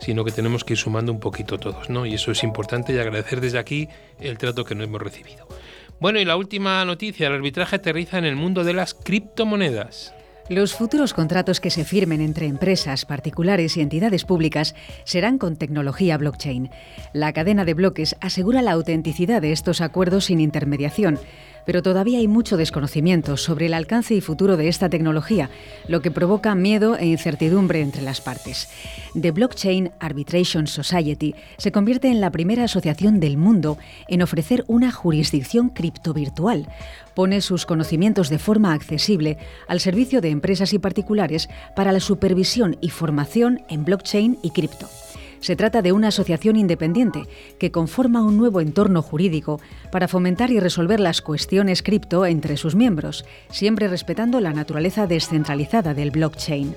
sino que tenemos que ir sumando un poquito todos, ¿no? Y eso es importante y agradecer desde aquí el trato que no hemos recibido. Bueno, y la última noticia, el arbitraje aterriza en el mundo de las criptomonedas. Los futuros contratos que se firmen entre empresas, particulares y entidades públicas serán con tecnología blockchain. La cadena de bloques asegura la autenticidad de estos acuerdos sin intermediación pero todavía hay mucho desconocimiento sobre el alcance y futuro de esta tecnología, lo que provoca miedo e incertidumbre entre las partes. The Blockchain Arbitration Society se convierte en la primera asociación del mundo en ofrecer una jurisdicción criptovirtual. Pone sus conocimientos de forma accesible al servicio de empresas y particulares para la supervisión y formación en blockchain y cripto. Se trata de una asociación independiente que conforma un nuevo entorno jurídico para fomentar y resolver las cuestiones cripto entre sus miembros, siempre respetando la naturaleza descentralizada del blockchain.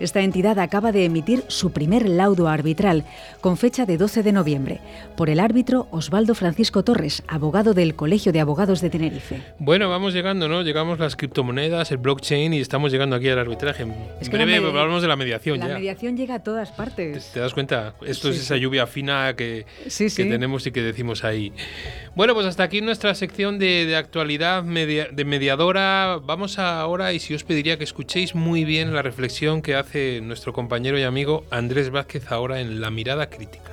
Esta entidad acaba de emitir su primer laudo arbitral, con fecha de 12 de noviembre, por el árbitro Osvaldo Francisco Torres, abogado del Colegio de Abogados de Tenerife. Bueno, vamos llegando, ¿no? Llegamos las criptomonedas, el blockchain y estamos llegando aquí al arbitraje. En breve hablamos de la mediación la ya. La mediación llega a todas partes. ¿Te, das cuenta? Esto es esa lluvia fina que, que tenemos y que decimos ahí. Bueno, pues hasta aquí nuestra sección de, actualidad de mediadora. Vamos ahora y si os pediría que escuchéis muy bien la reflexión que hace nuestro compañero y amigo Andrés Vázquez ahora en La Mirada Crítica.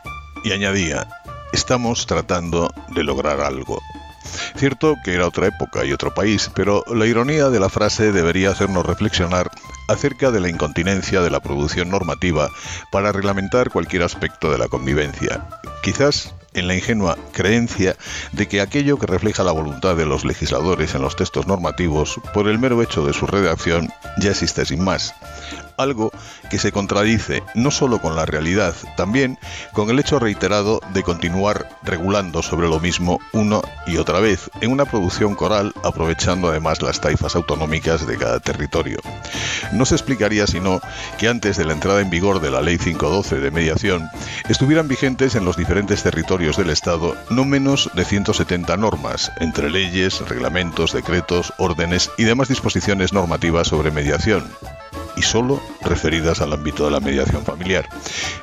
y añadía, estamos tratando de lograr algo. Cierto que era otra época y otro país, pero la ironía de la frase debería hacernos reflexionar acerca de la incontinencia de la producción normativa para reglamentar cualquier aspecto de la convivencia. Quizás en la ingenua creencia de que aquello que refleja la voluntad de los legisladores en los textos normativos, por el mero hecho de su redacción, ya existe sin más algo que se contradice no solo con la realidad, también con el hecho reiterado de continuar regulando sobre lo mismo una y otra vez en una producción coral aprovechando además las taifas autonómicas de cada territorio. No se explicaría sino que antes de la entrada en vigor de la Ley 512 de mediación estuvieran vigentes en los diferentes territorios del Estado no menos de 170 normas, entre leyes, reglamentos, decretos, órdenes y demás disposiciones normativas sobre mediación y solo referidas al ámbito de la mediación familiar.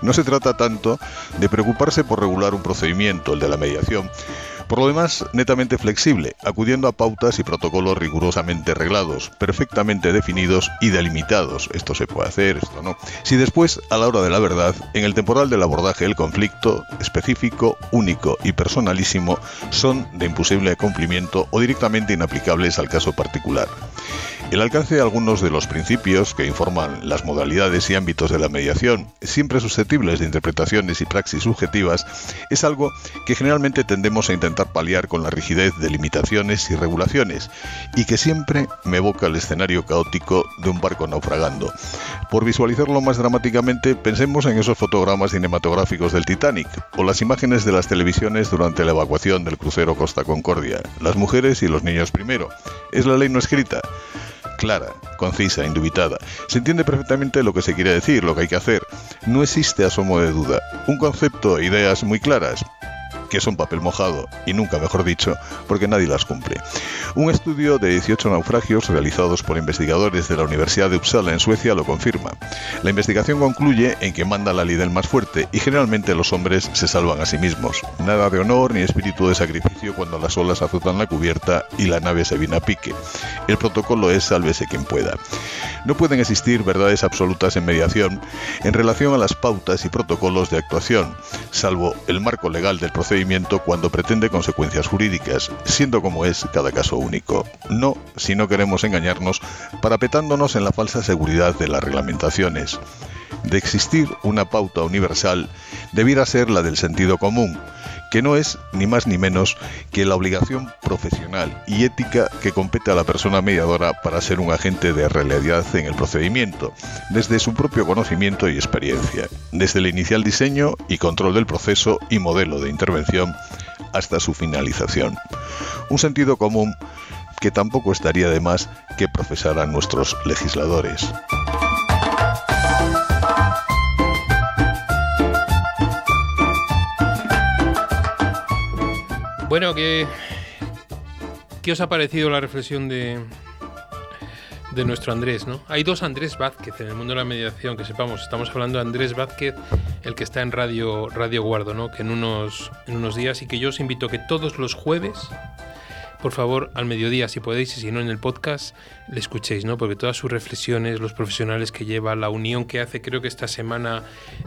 No se trata tanto de preocuparse por regular un procedimiento, el de la mediación, por lo demás, netamente flexible, acudiendo a pautas y protocolos rigurosamente reglados, perfectamente definidos y delimitados. Esto se puede hacer, esto no. Si después, a la hora de la verdad, en el temporal del abordaje del conflicto, específico, único y personalísimo, son de imposible cumplimiento o directamente inaplicables al caso particular. El alcance de algunos de los principios que informan las modalidades y ámbitos de la mediación, siempre susceptibles de interpretaciones y praxis subjetivas, es algo que generalmente tendemos a intentar paliar con la rigidez de limitaciones y regulaciones, y que siempre me evoca el escenario caótico de un barco naufragando. Por visualizarlo más dramáticamente, pensemos en esos fotogramas cinematográficos del Titanic, o las imágenes de las televisiones durante la evacuación del crucero Costa Concordia. Las mujeres y los niños primero. Es la ley no escrita clara, concisa, indubitada. Se entiende perfectamente lo que se quiere decir, lo que hay que hacer. No existe asomo de duda. Un concepto ideas muy claras, que son papel mojado, y nunca mejor dicho, porque nadie las cumple. Un estudio de 18 naufragios realizados por investigadores de la Universidad de Uppsala en Suecia lo confirma. La investigación concluye en que manda la ley del más fuerte y generalmente los hombres se salvan a sí mismos. Nada de honor ni espíritu de sacrificio cuando las olas azotan la cubierta y la nave se viene a pique. El protocolo es sálvese quien pueda. No pueden existir verdades absolutas en mediación en relación a las pautas y protocolos de actuación, salvo el marco legal del procedimiento cuando pretende consecuencias jurídicas, siendo como es cada caso único. No si no queremos engañarnos parapetándonos en la falsa seguridad de las reglamentaciones. De existir una pauta universal, debiera ser la del sentido común, que no es ni más ni menos que la obligación profesional y ética que compete a la persona mediadora para ser un agente de realidad en el procedimiento, desde su propio conocimiento y experiencia, desde el inicial diseño y control del proceso y modelo de intervención hasta su finalización. Un sentido común que tampoco estaría de más que profesaran nuestros legisladores. Bueno, ¿qué, ¿qué os ha parecido la reflexión de, de nuestro Andrés, ¿no? Hay dos Andrés Vázquez en el mundo de la mediación, que sepamos. Estamos hablando de Andrés Vázquez, el que está en Radio, Radio Guardo, ¿no? Que en unos, en unos días y que yo os invito a que todos los jueves por favor, al mediodía, si podéis, y si no en el podcast, le escuchéis, ¿no? Porque todas sus reflexiones, los profesionales que lleva, la unión que hace, creo que esta semana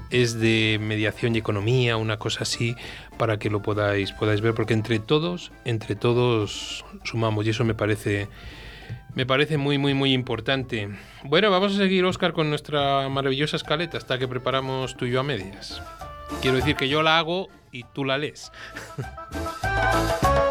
es de mediación y economía, una cosa así, para que lo podáis, podáis ver, porque entre todos, entre todos sumamos, y eso me parece. Me parece muy, muy, muy importante. Bueno, vamos a seguir, Oscar, con nuestra maravillosa escaleta hasta que preparamos tú y a medias. Quiero decir que yo la hago y tú la lees. <laughs>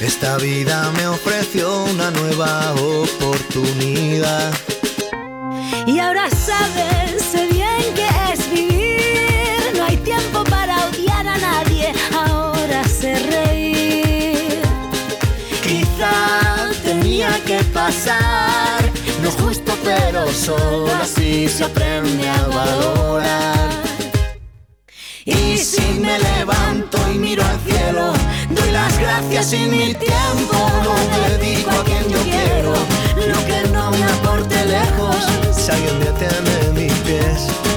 esta vida me ofreció una nueva oportunidad. Y ahora sabes, sé bien que es vivir. No hay tiempo para odiar a nadie, ahora sé reír. Quizá tenía que pasar. No es justo, pero solo así se aprende a valorar. Y si me levanto y miro al cielo, doy las gracias y mi tiempo lo dedico a quien yo quiero. Lo que no me aporte lejos, si alguien detiene mis pies.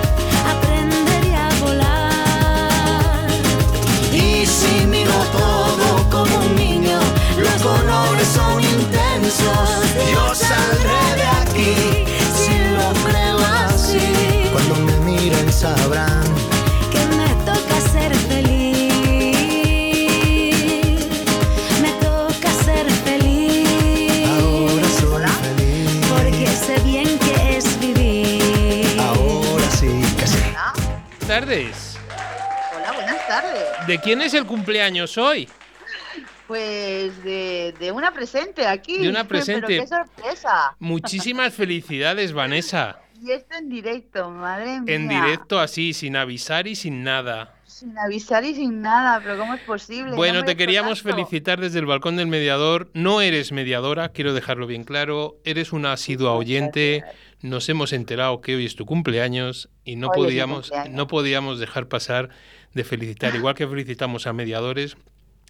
¿De quién es el cumpleaños hoy? Pues de, de una presente aquí. De una <laughs> presente. Pero qué sorpresa. Muchísimas felicidades, Vanessa. <laughs> Y esto en directo, madre mía. En directo así, sin avisar y sin nada. Sin avisar y sin nada, pero ¿cómo es posible? Bueno, No te queríamos tanto. felicitar desde el balcón del mediador. No eres mediadora, quiero dejarlo bien claro. Eres una asidua oyente. Nos hemos enterado que hoy es tu cumpleaños y no Hoy podíamos, cumpleaños. no podíamos dejar pasar de felicitar, igual que felicitamos a mediadores,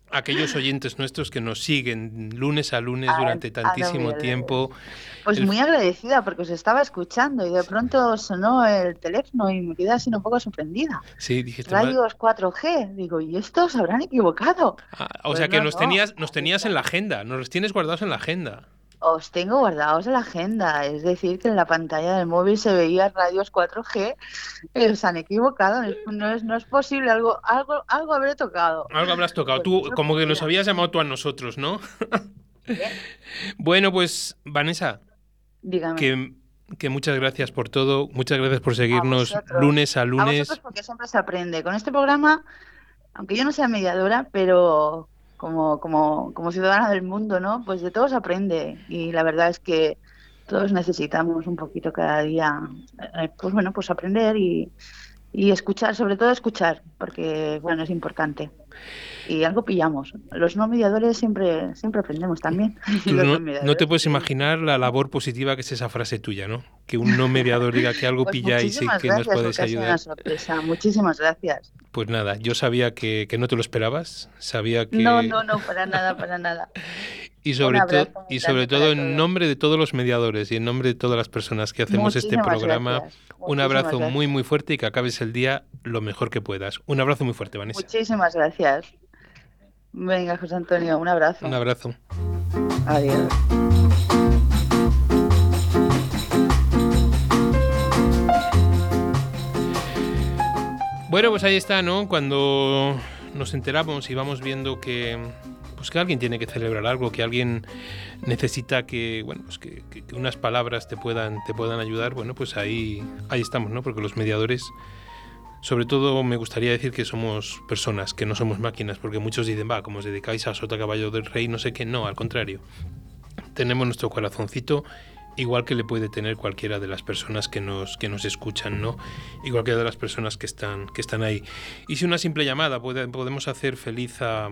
a aquellos oyentes nuestros que nos siguen lunes a lunes Ah, durante ah, tantísimo no, tiempo. Pues El- muy agradecida porque os estaba escuchando y de pronto sonó el teléfono y me quedé así un poco sorprendida. Sí, dijiste, "Ma- Radios 4G. Digo, ¿y estos habrán equivocado? Ah, o Pues sea que no, nos no. tenías, nos tenías en la agenda, nos los tienes guardados en la agenda. Os tengo guardados en la agenda, es decir, que en la pantalla del móvil se veía radios 4G, eh, os han equivocado, no es, no posible, algo, algo, algo habré tocado. Algo habrás tocado. Pues Tú, como que nos habías llamado tú a nosotros, ¿no? <laughs> bueno, pues, Vanessa, Dígame. que, que muchas gracias por todo. Muchas gracias por seguirnos lunes a A lunes. vosotros porque siempre se aprende. Con este programa, aunque yo no sea mediadora, pero como, como, como ciudadana del mundo, ¿no? Pues de todo se aprende. Y la verdad es que todos necesitamos un poquito cada día, eh, pues bueno, pues aprender y, y escuchar, sobre todo escuchar, porque bueno, es importante. Y algo pillamos. Los no mediadores siempre, siempre aprendemos también. <laughs> No, no no mediadores. te puedes imaginar la labor positiva que es esa frase tuya, ¿no? Que un no mediador diga que algo Pues pilláis y que nos podéis ayudar. una sorpresa. Muchísimas gracias. Pues nada, yo sabía que, que no te lo esperabas, sabía que... No, no, no, para nada, para nada. <laughs> Y sobre, todo y sobre todo en nombre de todos los mediadores y en nombre de todas las personas que hacemos este programa, gracias. un abrazo gracias. muy muy fuerte y que acabes el día lo mejor que puedas. Un abrazo muy fuerte, Vanessa. Muchísimas gracias. Venga, José Antonio, un abrazo. Un abrazo. Adiós. Bueno, pues ahí está, ¿no? Cuando nos enteramos y vamos viendo que pues que alguien tiene que celebrar algo, que alguien necesita que, bueno, pues que, unas palabras te puedan, te puedan ayudar, bueno, pues ahí, ahí estamos, ¿no? Porque los mediadores, sobre todo me gustaría decir que somos personas, que no somos máquinas, porque muchos dicen, va, como os dedicáis a sota caballo del rey, no sé qué, no, al contrario. Tenemos nuestro corazoncito igual que le puede tener cualquiera de las personas que nos, que nos escuchan, ¿no? Igual que de las personas que están, que están ahí. Y si una simple llamada podemos hacer feliz a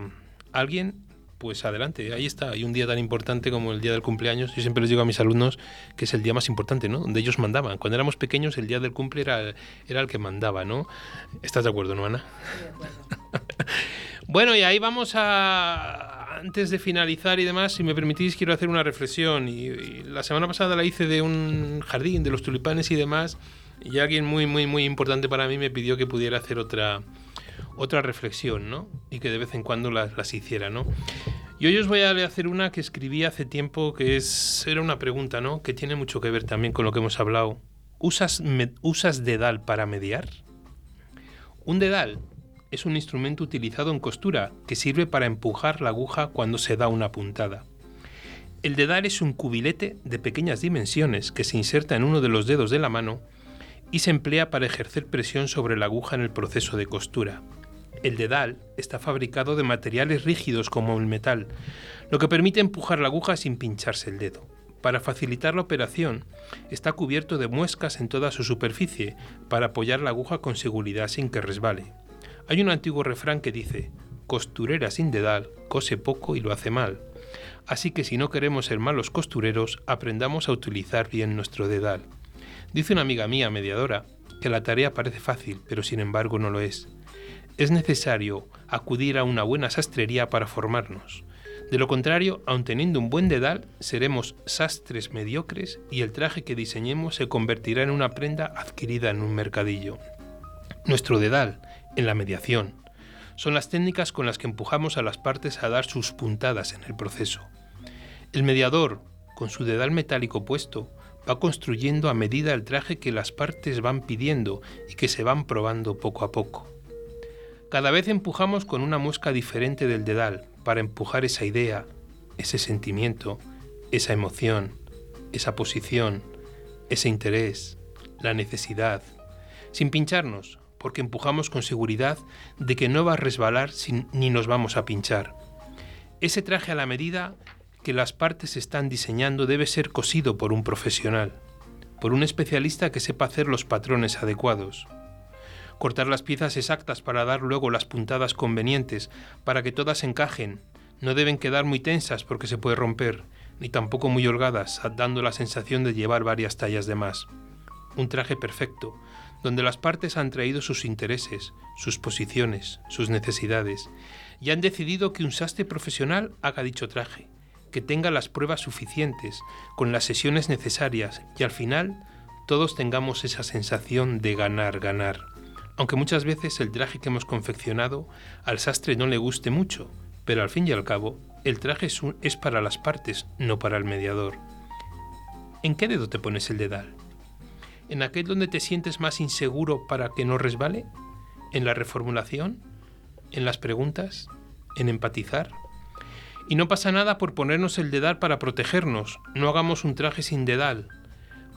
alguien, pues adelante, ahí está. Y un día tan importante como el día del cumpleaños, yo siempre les digo a mis alumnos que es el día más importante, ¿no? Donde ellos mandaban. Cuando éramos pequeños, el día del cumple era, el que mandaba, ¿no? ¿Estás de acuerdo, no, Ana? <laughs> Bueno, y ahí vamos a. Antes de finalizar y demás, si me permitís, quiero hacer una reflexión. Y, y la semana pasada la hice de un jardín, de los tulipanes y demás. Y alguien muy, muy, muy importante para mí me pidió que pudiera hacer otra, otra reflexión, ¿no? Y que de vez en cuando las, hiciera, ¿no? Y hoy os voy a hacer una que escribí hace tiempo, que es era una pregunta, ¿no? Que tiene mucho que ver también con lo que hemos hablado. ¿Usas, ¿usas dedal para mediar? Un dedal es un instrumento utilizado en costura que sirve para empujar la aguja cuando se da una puntada. El dedal es un cubilete de pequeñas dimensiones que se inserta en uno de los dedos de la mano y se emplea para ejercer presión sobre la aguja en el proceso de costura. El dedal está fabricado de materiales rígidos como el metal, lo que permite empujar la aguja sin pincharse el dedo. Para facilitar la operación, está cubierto de muescas en toda su superficie para apoyar la aguja con seguridad sin que resbale. Hay un antiguo refrán que dice, costurera sin dedal, cose poco y lo hace mal. Así que si no queremos ser malos costureros, aprendamos a utilizar bien nuestro dedal. Dice una amiga mía, mediadora, que la tarea parece fácil, pero sin embargo no lo es. Es necesario acudir a una buena sastrería para formarnos. De lo contrario, aun teniendo un buen dedal, seremos sastres mediocres y el traje que diseñemos se convertirá en una prenda adquirida en un mercadillo. Nuestro dedal, en la mediación, son las técnicas con las que empujamos a las partes a dar sus puntadas en el proceso. El mediador, con su dedal metálico puesto, va construyendo a medida el traje que las partes van pidiendo y que se van probando poco a poco. Cada vez empujamos con una muesca diferente del dedal, para empujar esa idea, ese sentimiento, esa emoción, esa posición, ese interés, la necesidad, sin pincharnos, porque empujamos con seguridad de que no va a resbalar ni nos vamos a pinchar. Ese traje a la medida que las partes están diseñando debe ser cosido por un profesional, por un especialista que sepa hacer los patrones adecuados. Cortar las piezas exactas para dar luego las puntadas convenientes, para que todas encajen. No deben quedar muy tensas porque se puede romper, ni tampoco muy holgadas, dando la sensación de llevar varias tallas de más. Un traje perfecto, donde las partes han traído sus intereses, sus posiciones, sus necesidades, y han decidido que un sastre profesional haga dicho traje, que tenga las pruebas suficientes, con las sesiones necesarias, y al final todos tengamos esa sensación de ganar, ganar. Aunque muchas veces el traje que hemos confeccionado al sastre no le guste mucho, pero al fin y al cabo, el traje es, para las partes, no para el mediador. ¿En qué dedo te pones el dedal? ¿En aquel donde te sientes más inseguro para que no resbale? ¿En la reformulación? ¿En las preguntas? ¿En empatizar? Y no pasa nada por ponernos el dedal para protegernos, no hagamos un traje sin dedal,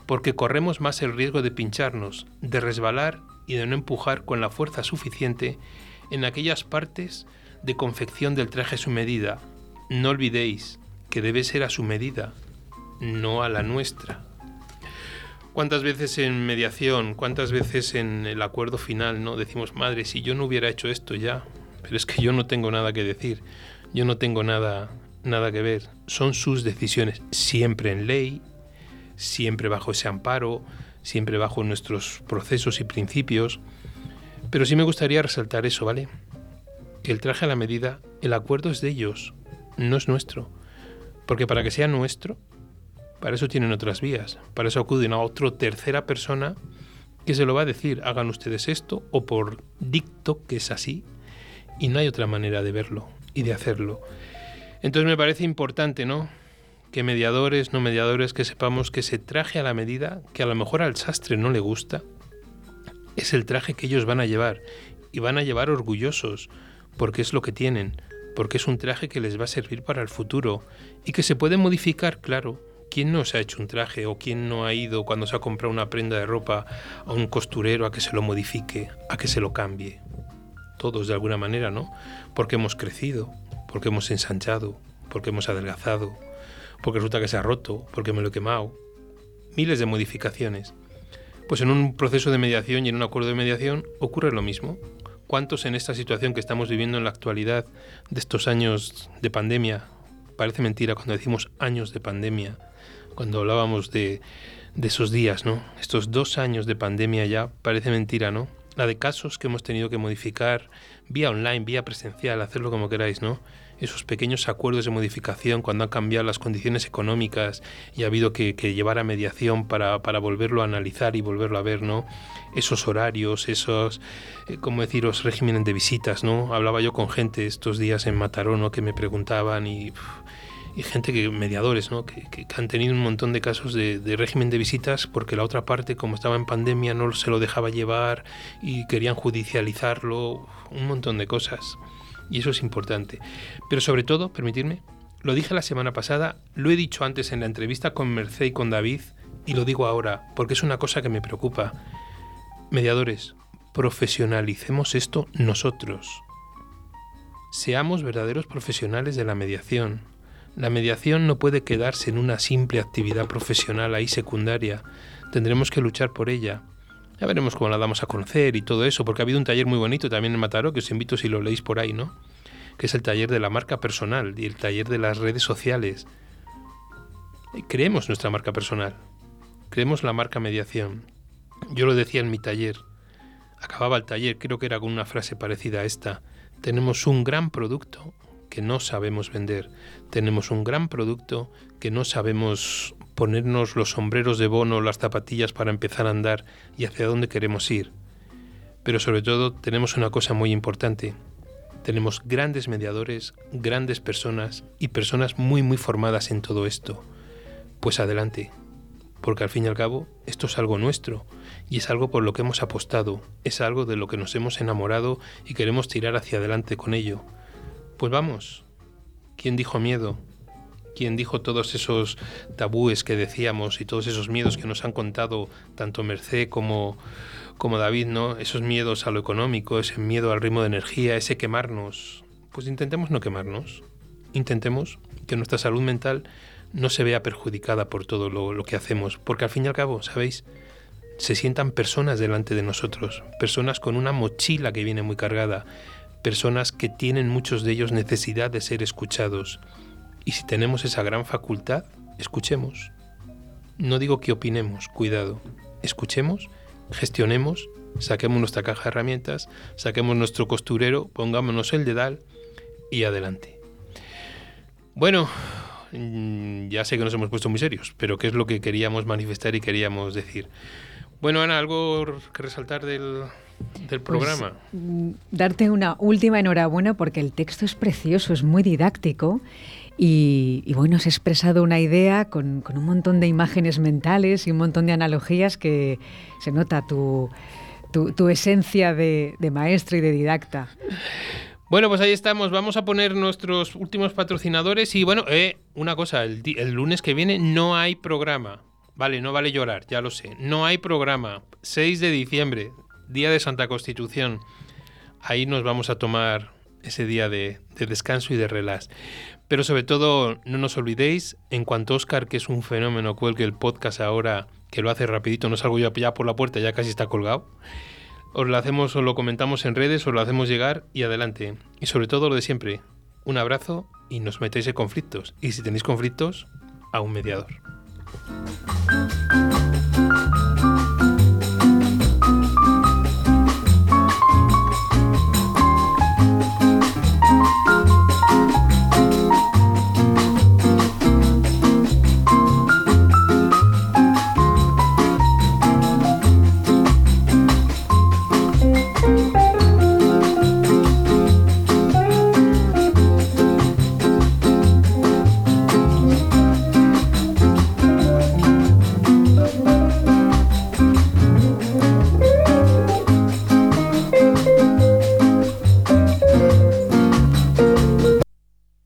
porque corremos más el riesgo de pincharnos, de resbalar y de no empujar con la fuerza suficiente en aquellas partes de confección del traje a su medida. No olvidéis que debe ser a su medida, no a la nuestra. ¿Cuántas veces en mediación, cuántas veces en el acuerdo final, no decimos, madre, si yo no hubiera hecho esto ya, pero es que yo no tengo nada que decir, yo no tengo nada nada que ver, son sus decisiones, siempre en ley, siempre bajo ese amparo, siempre bajo nuestros procesos y principios, pero sí me gustaría resaltar eso, ¿vale? Que el traje a la medida, el acuerdo es de ellos, no es nuestro. Porque para que sea nuestro, para eso tienen otras vías, para eso acuden a otra tercera persona que se lo va a decir, hagan ustedes esto, o por dicto que es así, y no hay otra manera de verlo y de hacerlo. Entonces me parece importante, ¿no? Que mediadores, no mediadores, que sepamos que ese traje a la medida, que a lo mejor al sastre no le gusta, es el traje que ellos van a llevar y van a llevar orgullosos, porque es lo que tienen, porque es un traje que les va a servir para el futuro y que se puede modificar, claro. ¿Quién no se ha hecho un traje o quién no ha ido cuando se ha comprado una prenda de ropa a un costurero a que se lo modifique, a que se lo cambie? Todos de alguna manera, ¿no? Porque hemos crecido, porque hemos ensanchado, porque hemos adelgazado, porque resulta que se ha roto, porque me lo he quemado. Miles de modificaciones. Pues en un proceso de mediación y en un acuerdo de mediación ocurre lo mismo. ¿Cuántos en esta situación que estamos viviendo en la actualidad de estos años de pandemia? Parece mentira cuando decimos años de pandemia, cuando hablábamos de, de esos días, ¿no? Estos dos años de pandemia ya parece mentira, ¿no? La de casos que hemos tenido que modificar vía online, vía presencial, hacerlo como queráis, ¿no? Esos pequeños acuerdos de modificación cuando han cambiado las condiciones económicas y ha habido que, llevar a mediación para, volverlo a analizar y volverlo a ver, ¿no? Esos horarios, esos, eh, como deciros, regímenes de visitas, ¿no? Hablaba yo con gente estos días en Mataró, ¿no? Que me preguntaban y... y gente que, mediadores, ¿no? Que, que, han tenido un montón de casos de, de, régimen de visitas porque la otra parte, como estaba en pandemia, no se lo dejaba llevar y querían judicializarlo, un montón de cosas y eso es importante. Pero sobre todo, permitirme, Lo dije la semana pasada, lo he dicho antes en la entrevista con Merced y con David, y lo digo ahora, porque es una cosa que me preocupa. Mediadores, profesionalicemos esto nosotros. Seamos verdaderos profesionales de la mediación. La mediación no puede quedarse en una simple actividad profesional ahí secundaria. Tendremos que luchar por ella. Ya veremos cómo la damos a conocer y todo eso, porque ha habido un taller muy bonito también en Mataró, que os invito si lo leéis por ahí, ¿no? Que es el taller de la marca personal y el taller de las redes sociales. Creemos nuestra marca personal. Creemos la marca mediación. Yo lo decía en mi taller. Acababa el taller, creo que era con una frase parecida a esta. Tenemos un gran producto que no sabemos vender. Tenemos un gran producto que no sabemos ponernos los sombreros de bono, las zapatillas para empezar a andar y hacia dónde queremos ir. Pero sobre todo tenemos una cosa muy importante. Tenemos grandes mediadores, grandes personas y personas muy muy formadas en todo esto. Pues adelante, porque al fin y al cabo esto es algo nuestro y es algo por lo que hemos apostado, es algo de lo que nos hemos enamorado y queremos tirar hacia adelante con ello. Pues vamos, ¿quién dijo miedo? ¿Quién dijo todos esos tabúes que decíamos y todos esos miedos que nos han contado tanto Merced como, como David, ¿no? Esos miedos a lo económico, ese miedo al ritmo de energía, ese quemarnos. Pues intentemos no quemarnos. Intentemos que nuestra salud mental no se vea perjudicada por todo lo, que hacemos, porque al fin y al cabo, ¿sabéis? Se sientan personas delante de nosotros, personas con una mochila que viene muy cargada, personas que tienen muchos de ellos necesidad de ser escuchados. Y si tenemos esa gran facultad, escuchemos. No digo que opinemos, cuidado. Escuchemos, gestionemos, saquemos nuestra caja de herramientas, saquemos nuestro costurero, pongámonos el dedal y adelante. Bueno, Mm, ya sé que nos hemos puesto muy serios, pero ¿qué es lo que queríamos manifestar y queríamos decir? Bueno, Ana, ¿algo que resaltar del, del programa? Pues, darte una última enhorabuena porque el texto es precioso, es muy didáctico y, bueno, has expresado una idea con, un montón de imágenes mentales y un montón de analogías que se nota tu, tu, esencia de, maestro y de didacta. Bueno, pues ahí estamos. Vamos a poner nuestros últimos patrocinadores. Y bueno, eh, una cosa, el, el, lunes que viene no hay programa. Vale, no vale llorar, ya lo sé. No hay programa. 6 de diciembre, día de Santa Constitución. Ahí nos vamos a tomar ese día de, de descanso y de relax. Pero sobre todo, no nos olvidéis, en cuanto Oscar, que es un fenómeno, cuelgue el podcast ahora, que lo hace rapidito, no salgo yo ya por la puerta, ya casi está colgado os lo hacemos o lo comentamos en redes, os lo hacemos llegar y adelante. Y sobre todo lo de siempre, un abrazo y nos metéis en conflictos. Y si tenéis conflictos, a un mediador.